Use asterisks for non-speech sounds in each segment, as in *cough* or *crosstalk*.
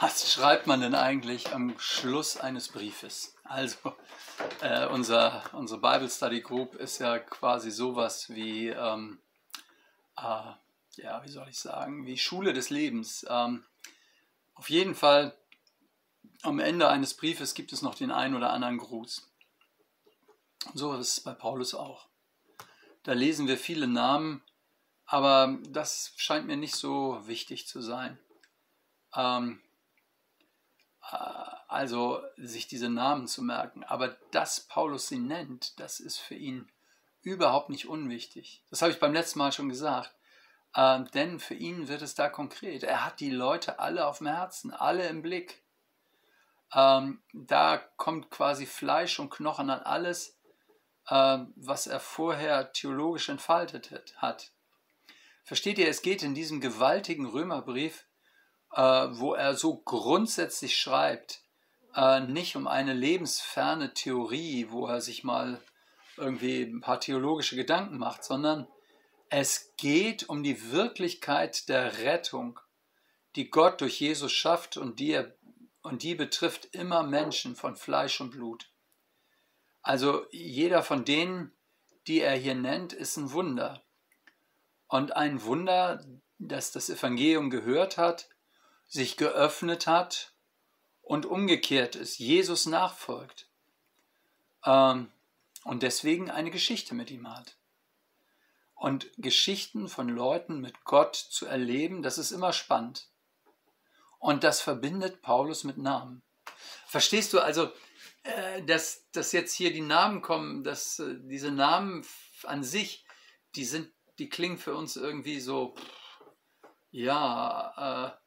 Was schreibt man denn eigentlich am Schluss eines Briefes? Also, äh, unser, unsere Bible Study Group ist ja quasi sowas wie, ähm, äh, ja, wie soll ich sagen, wie Schule des Lebens. Ähm, auf jeden Fall, am Ende eines Briefes gibt es noch den einen oder anderen Gruß. So ist es bei Paulus auch. Da lesen wir viele Namen, aber das scheint mir nicht so wichtig zu sein. Ähm, äh, also sich diese Namen zu merken. Aber dass Paulus sie nennt, das ist für ihn überhaupt nicht unwichtig. Das habe ich beim letzten Mal schon gesagt. Ähm, denn für ihn wird es da konkret. Er hat die Leute alle auf dem Herzen, alle im Blick. Ähm, da kommt quasi Fleisch und Knochen an alles, äh, was er vorher theologisch entfaltet hat. Versteht ihr, es geht in diesem gewaltigen Römerbrief äh, wo er so grundsätzlich schreibt, äh, nicht um eine lebensferne Theorie, wo er sich mal irgendwie ein paar theologische Gedanken macht, sondern es geht um die Wirklichkeit der Rettung, die Gott durch Jesus schafft und die, er, und die betrifft immer Menschen von Fleisch und Blut. Also jeder von denen, die er hier nennt, ist ein Wunder. Und ein Wunder, das das Evangelium gehört hat sich geöffnet hat und umgekehrt ist, Jesus nachfolgt ähm, und deswegen eine Geschichte mit ihm hat. Und Geschichten von Leuten mit Gott zu erleben, das ist immer spannend. Und das verbindet Paulus mit Namen. Verstehst du also, äh, dass, dass jetzt hier die Namen kommen, dass äh, diese Namen an sich, die sind, die klingen für uns irgendwie so, ja, äh,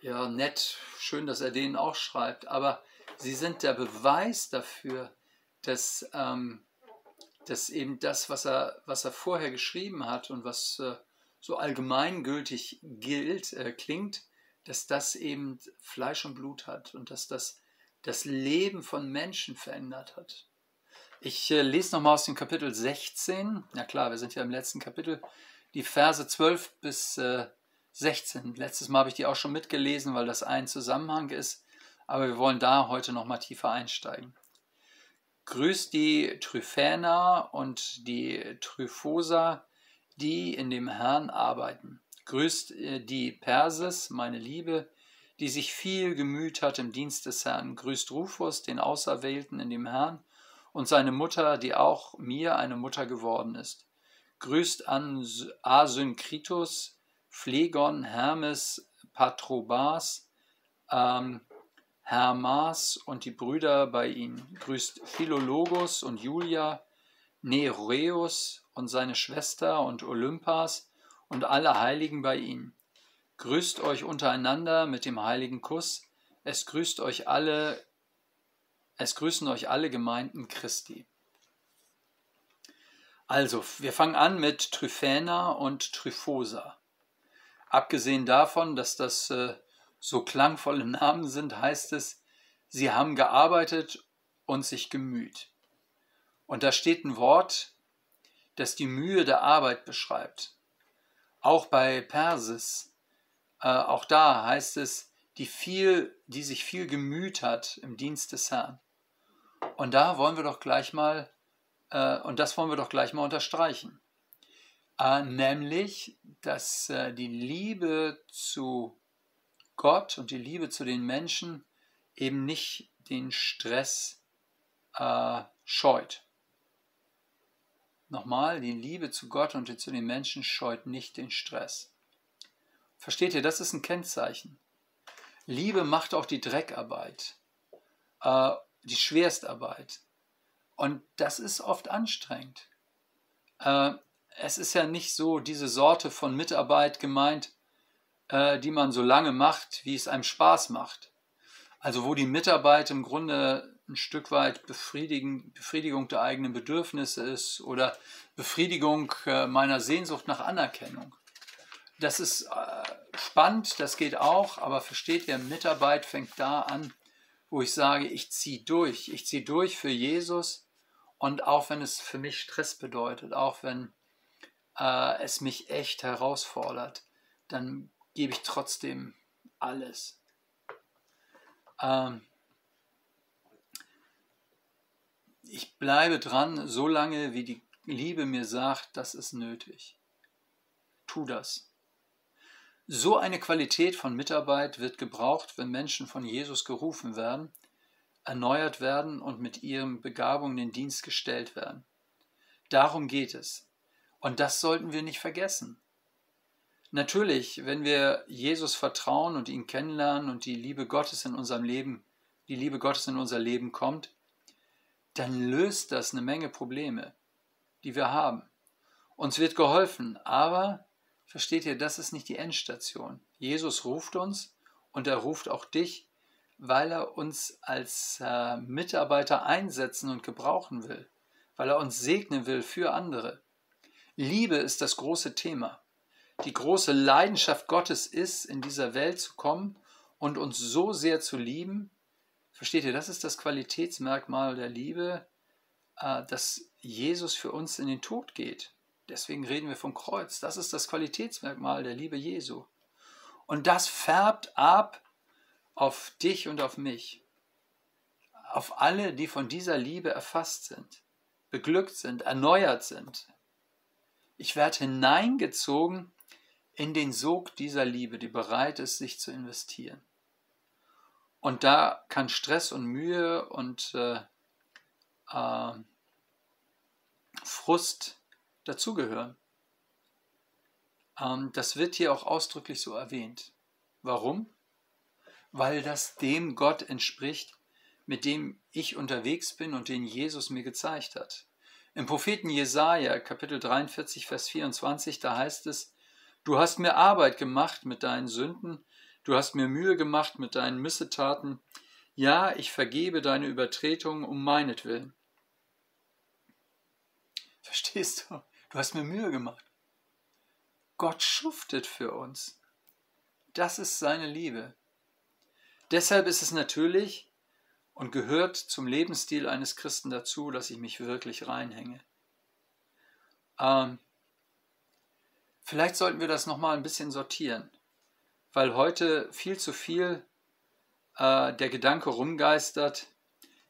ja, nett, schön, dass er denen auch schreibt, aber sie sind der Beweis dafür, dass, ähm, dass eben das, was er, was er vorher geschrieben hat und was äh, so allgemeingültig gilt, äh, klingt, dass das eben Fleisch und Blut hat und dass das das Leben von Menschen verändert hat. Ich äh, lese nochmal aus dem Kapitel 16, na klar, wir sind ja im letzten Kapitel, die Verse 12 bis äh, 16. Letztes Mal habe ich die auch schon mitgelesen, weil das ein Zusammenhang ist, aber wir wollen da heute noch mal tiefer einsteigen. Grüßt die Tryphäna und die Tryphosa, die in dem Herrn arbeiten. Grüßt äh, die Perses, meine Liebe, die sich viel gemüht hat im Dienst des Herrn. Grüßt Rufus, den Auserwählten in dem Herrn, und seine Mutter, die auch mir eine Mutter geworden ist. Grüßt an Asynkritus, Phlegon, Hermes, Patrobas, ähm, Hermas und die Brüder bei ihnen. Grüßt Philologus und Julia, Nereus und seine Schwester und Olympas und alle Heiligen bei ihnen. Grüßt euch untereinander mit dem heiligen Kuss. Es grüßt euch alle, es grüßen euch alle Gemeinden Christi. Also, wir fangen an mit Tryphäna und Tryphosa. Abgesehen davon, dass das äh, so klangvolle Namen sind, heißt es, sie haben gearbeitet und sich gemüht. Und da steht ein Wort, das die Mühe der Arbeit beschreibt. Auch bei Persis, äh, auch da heißt es, die, viel, die sich viel gemüht hat im Dienst des Herrn. Und da wollen wir doch gleich mal, äh, und das wollen wir doch gleich mal unterstreichen. Äh, nämlich, dass äh, die Liebe zu Gott und die Liebe zu den Menschen eben nicht den Stress äh, scheut. Nochmal, die Liebe zu Gott und zu den Menschen scheut nicht den Stress. Versteht ihr, das ist ein Kennzeichen. Liebe macht auch die Dreckarbeit, äh, die Schwerstarbeit. Und das ist oft anstrengend. Äh, es ist ja nicht so diese Sorte von Mitarbeit gemeint, äh, die man so lange macht, wie es einem Spaß macht. Also wo die Mitarbeit im Grunde ein Stück weit Befriedigung, der eigenen Bedürfnisse ist oder Befriedigung äh, meiner Sehnsucht nach Anerkennung. Das ist äh, spannend, das geht auch, aber versteht ihr, Mitarbeit fängt da an, wo ich sage, ich ziehe durch. Ich ziehe durch für Jesus und auch wenn es für mich Stress bedeutet, auch wenn äh, es mich echt herausfordert, dann gebe ich trotzdem alles. Ähm, ich bleibe dran, so lange wie die Liebe mir sagt, das ist nötig. Tu das. So eine Qualität von Mitarbeit wird gebraucht, wenn Menschen von Jesus gerufen werden, erneuert werden und mit ihren Begabungen in den Dienst gestellt werden. Darum geht es. Und das sollten wir nicht vergessen. Natürlich, wenn wir Jesus vertrauen und ihn kennenlernen und die Liebe Gottes in unserem Leben, die Liebe Gottes in unser Leben kommt, dann löst das eine Menge Probleme, die wir haben. Uns wird geholfen, aber versteht ihr, das ist nicht die Endstation. Jesus ruft uns und er ruft auch dich, weil er uns als äh, Mitarbeiter einsetzen und gebrauchen will, weil er uns segnen will für andere. Liebe ist das große Thema. Die große Leidenschaft Gottes ist, in dieser Welt zu kommen und uns so sehr zu lieben, Versteht ihr, das ist das Qualitätsmerkmal der Liebe, äh, dass Jesus für uns in den Tod geht. Deswegen reden wir vom Kreuz. Das ist das Qualitätsmerkmal der Liebe Jesu. Und das färbt ab auf dich und auf mich. Auf alle, die von dieser Liebe erfasst sind, beglückt sind, erneuert sind. Ich werde hineingezogen in den Sog dieser Liebe, die bereit ist, sich zu investieren. Und da kann Stress und Mühe und äh, äh, Frust dazugehören. Ähm, das wird hier auch ausdrücklich so erwähnt. Warum? Weil das dem Gott entspricht, mit dem ich unterwegs bin und den Jesus mir gezeigt hat. Im Propheten Jesaja, Kapitel 43, Vers 24, da heißt es: Du hast mir Arbeit gemacht mit deinen Sünden Du hast mir Mühe gemacht mit deinen Missetaten. Ja, ich vergebe deine Übertretungen um meinetwillen. Verstehst du? Du hast mir Mühe gemacht. Gott schuftet für uns. Das ist seine Liebe. Deshalb ist es natürlich und gehört zum Lebensstil eines Christen dazu, dass ich mich wirklich reinhänge. Ähm, vielleicht sollten wir das nochmal ein bisschen sortieren weil heute viel zu viel äh, der Gedanke rumgeistert,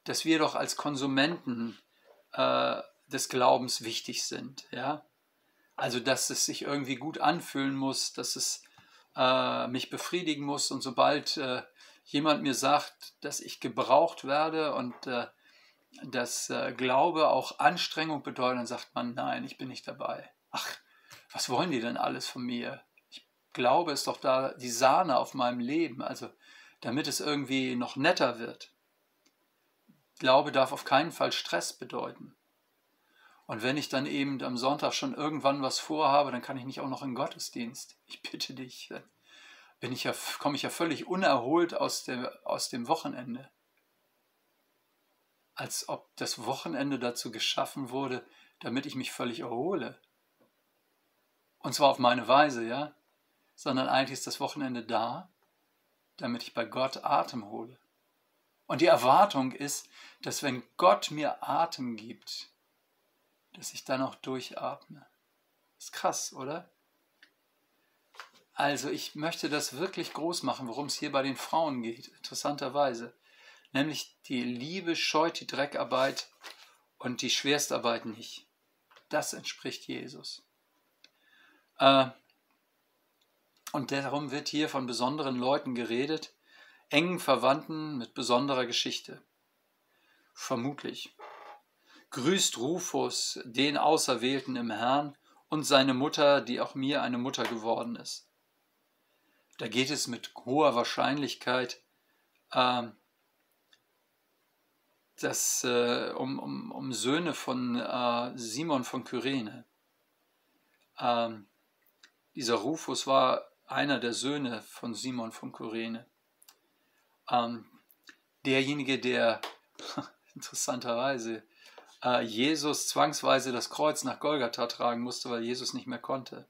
dass wir doch als Konsumenten äh, des Glaubens wichtig sind. Ja? Also, dass es sich irgendwie gut anfühlen muss, dass es äh, mich befriedigen muss und sobald äh, jemand mir sagt, dass ich gebraucht werde und äh, dass äh, Glaube auch Anstrengung bedeutet, dann sagt man, nein, ich bin nicht dabei. Ach, was wollen die denn alles von mir? Glaube ist doch da die Sahne auf meinem Leben, also damit es irgendwie noch netter wird. Glaube darf auf keinen Fall Stress bedeuten. Und wenn ich dann eben am Sonntag schon irgendwann was vorhabe, dann kann ich nicht auch noch in Gottesdienst. Ich bitte dich, bin ich ja, komme ich ja völlig unerholt aus, der, aus dem Wochenende. Als ob das Wochenende dazu geschaffen wurde, damit ich mich völlig erhole. Und zwar auf meine Weise, ja sondern eigentlich ist das Wochenende da, damit ich bei Gott Atem hole. Und die Erwartung ist, dass wenn Gott mir Atem gibt, dass ich dann auch durchatme. Ist krass, oder? Also ich möchte das wirklich groß machen, worum es hier bei den Frauen geht, interessanterweise. Nämlich die Liebe scheut die Dreckarbeit und die Schwerstarbeit nicht. Das entspricht Jesus. Äh, und darum wird hier von besonderen Leuten geredet, engen Verwandten mit besonderer Geschichte. Vermutlich. Grüßt Rufus, den Auserwählten im Herrn, und seine Mutter, die auch mir eine Mutter geworden ist. Da geht es mit hoher Wahrscheinlichkeit äh, das, äh, um, um, um Söhne von äh, Simon von Kyrene. Ähm, dieser Rufus war einer der Söhne von Simon von Kyrene. Ähm, derjenige, der *laughs* interessanterweise äh, Jesus zwangsweise das Kreuz nach Golgatha tragen musste, weil Jesus nicht mehr konnte.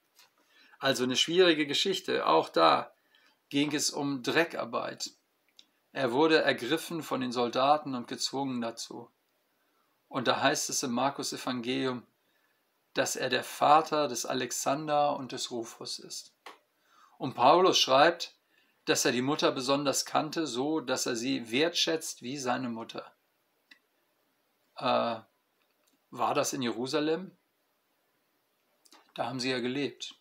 Also eine schwierige Geschichte. Auch da ging es um Dreckarbeit. Er wurde ergriffen von den Soldaten und gezwungen dazu. Und da heißt es im Markus Evangelium, dass er der Vater des Alexander und des Rufus ist. Und Paulus schreibt, dass er die Mutter besonders kannte, so dass er sie wertschätzt wie seine Mutter. Äh, war das in Jerusalem? Da haben sie ja gelebt.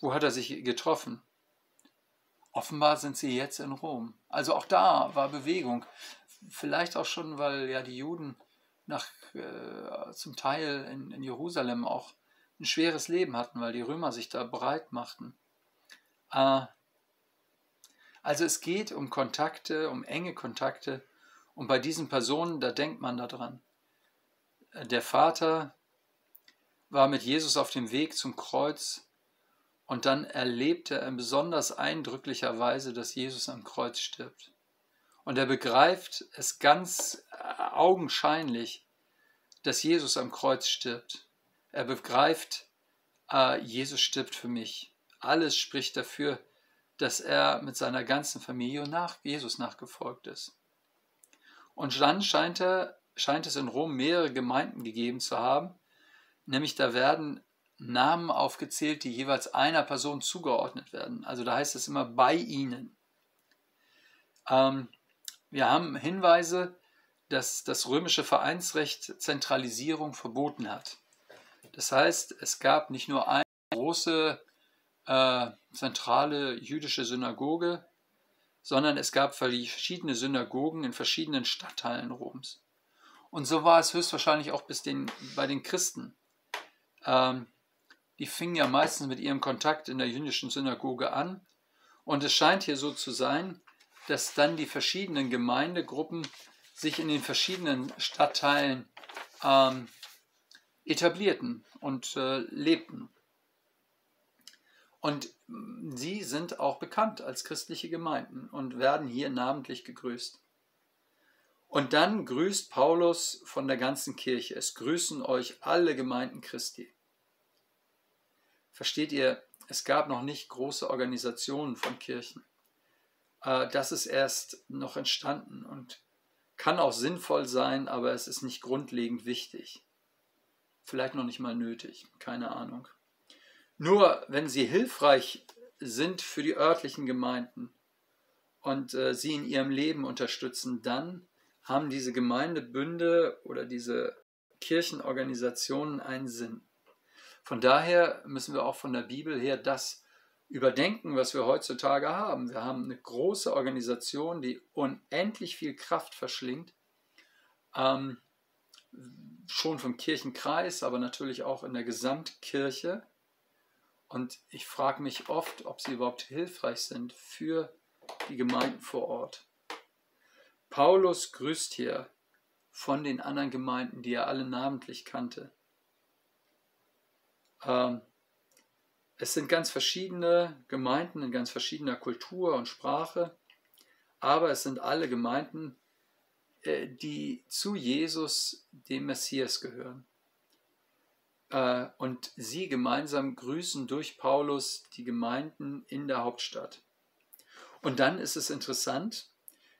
Wo hat er sich getroffen? Offenbar sind sie jetzt in Rom. Also auch da war Bewegung. Vielleicht auch schon, weil ja die Juden nach, äh, zum Teil in, in Jerusalem auch ein schweres Leben hatten, weil die Römer sich da breit machten. Äh, also es geht um Kontakte, um enge Kontakte. Und bei diesen Personen, da denkt man daran. Der Vater war mit Jesus auf dem Weg zum Kreuz und dann erlebte er in besonders eindrücklicher Weise, dass Jesus am Kreuz stirbt. Und er begreift es ganz äh, augenscheinlich, dass Jesus am Kreuz stirbt. Er begreift, äh, Jesus stirbt für mich. Alles spricht dafür, dass er mit seiner ganzen Familie nach Jesus nachgefolgt ist. Und dann scheint, er, scheint es in Rom mehrere Gemeinden gegeben zu haben, nämlich da werden Namen aufgezählt, die jeweils einer Person zugeordnet werden. Also da heißt es immer bei ihnen. Ähm, wir haben Hinweise, dass das römische Vereinsrecht Zentralisierung verboten hat. Das heißt, es gab nicht nur eine große äh, zentrale jüdische Synagoge, sondern es gab verschiedene Synagogen in verschiedenen Stadtteilen Roms. Und so war es höchstwahrscheinlich auch bis den, bei den Christen. Ähm, die fingen ja meistens mit ihrem Kontakt in der jüdischen Synagoge an. Und es scheint hier so zu sein, dass dann die verschiedenen Gemeindegruppen sich in den verschiedenen Stadtteilen ähm, etablierten und äh, lebten. Und sie sind auch bekannt als christliche Gemeinden und werden hier namentlich gegrüßt. Und dann grüßt Paulus von der ganzen Kirche. Es grüßen euch alle Gemeinden Christi. Versteht ihr, es gab noch nicht große Organisationen von Kirchen. Äh, das ist erst noch entstanden und kann auch sinnvoll sein, aber es ist nicht grundlegend wichtig. Vielleicht noch nicht mal nötig, keine Ahnung. Nur wenn sie hilfreich sind für die örtlichen Gemeinden und äh, sie in ihrem Leben unterstützen, dann haben diese Gemeindebünde oder diese Kirchenorganisationen einen Sinn. Von daher müssen wir auch von der Bibel her das überdenken, was wir heutzutage haben. Wir haben eine große Organisation, die unendlich viel Kraft verschlingt, ähm, schon vom Kirchenkreis, aber natürlich auch in der Gesamtkirche. Und ich frage mich oft, ob sie überhaupt hilfreich sind für die Gemeinden vor Ort. Paulus grüßt hier von den anderen Gemeinden, die er alle namentlich kannte. Ähm, es sind ganz verschiedene Gemeinden in ganz verschiedener Kultur und Sprache, aber es sind alle Gemeinden, äh, die zu Jesus, dem Messias, gehören. Äh, und sie gemeinsam grüßen durch Paulus die Gemeinden in der Hauptstadt. Und dann ist es interessant,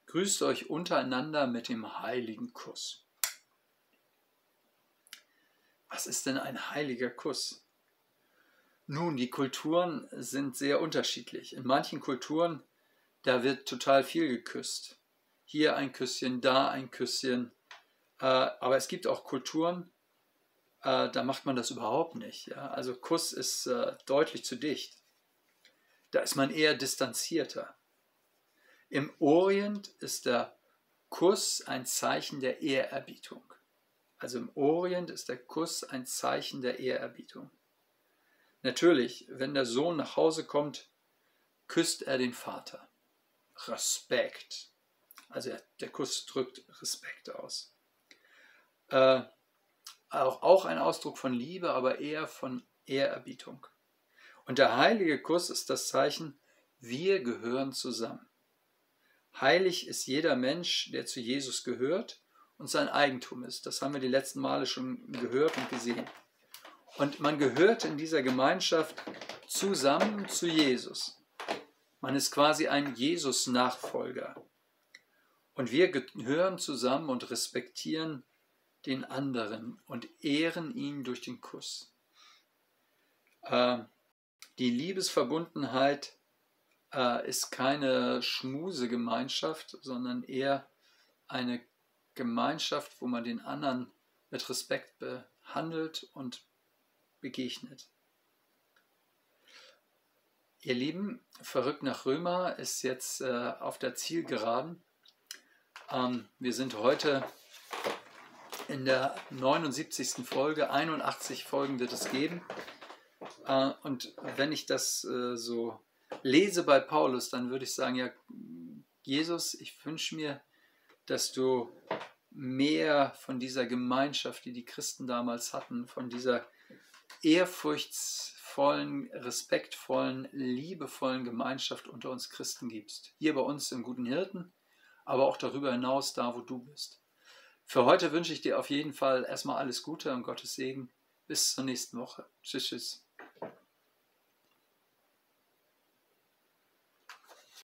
grüßt euch untereinander mit dem heiligen Kuss. Was ist denn ein heiliger Kuss? Nun, die Kulturen sind sehr unterschiedlich. In manchen Kulturen, da wird total viel geküsst. Hier ein Küsschen, da ein Küsschen. Äh, aber es gibt auch Kulturen, äh, da macht man das überhaupt nicht. Also Kuss ist äh, deutlich zu dicht. Da ist man eher distanzierter. Im Orient ist der Kuss ein Zeichen der Ehrerbietung. Also im Orient ist der Kuss ein Zeichen der Ehrerbietung. Natürlich, wenn der Sohn nach Hause kommt, küsst er den Vater. Respekt. Also der Kuss drückt Respekt aus. Äh, auch, auch ein Ausdruck von Liebe, aber eher von Ehrerbietung. Und der heilige Kuss ist das Zeichen, wir gehören zusammen. Heilig ist jeder Mensch, der zu Jesus gehört und sein Eigentum ist. Das haben wir die letzten Male schon gehört und gesehen. Und man gehört in dieser Gemeinschaft zusammen zu Jesus. Man ist quasi ein Jesus-Nachfolger. Und wir gehören zusammen und respektieren den anderen und ehren ihn durch den Kuss. Äh, die Liebesverbundenheit äh, ist keine Schmusegemeinschaft, sondern eher eine Gemeinschaft, wo man den anderen mit Respekt behandelt und begegnet. Ihr Lieben, verrückt nach Römer ist jetzt äh, auf der Zielgeraden. Ähm, wir sind heute in der 79. Folge, 81 Folgen wird es geben. Äh, und wenn ich das äh, so lese bei Paulus, dann würde ich sagen, ja, Jesus, ich wünsche mir, dass du mehr von dieser Gemeinschaft, die die Christen damals hatten, von dieser ehrfurchtsvollen, respektvollen, liebevollen Gemeinschaft unter uns Christen gibst. Hier bei uns im Guten Hirten, aber auch darüber hinaus, da wo du bist. Für heute wünsche ich dir auf jeden Fall erstmal alles Gute und Gottes Segen. Bis zur nächsten Woche. Tschüss, tschüss.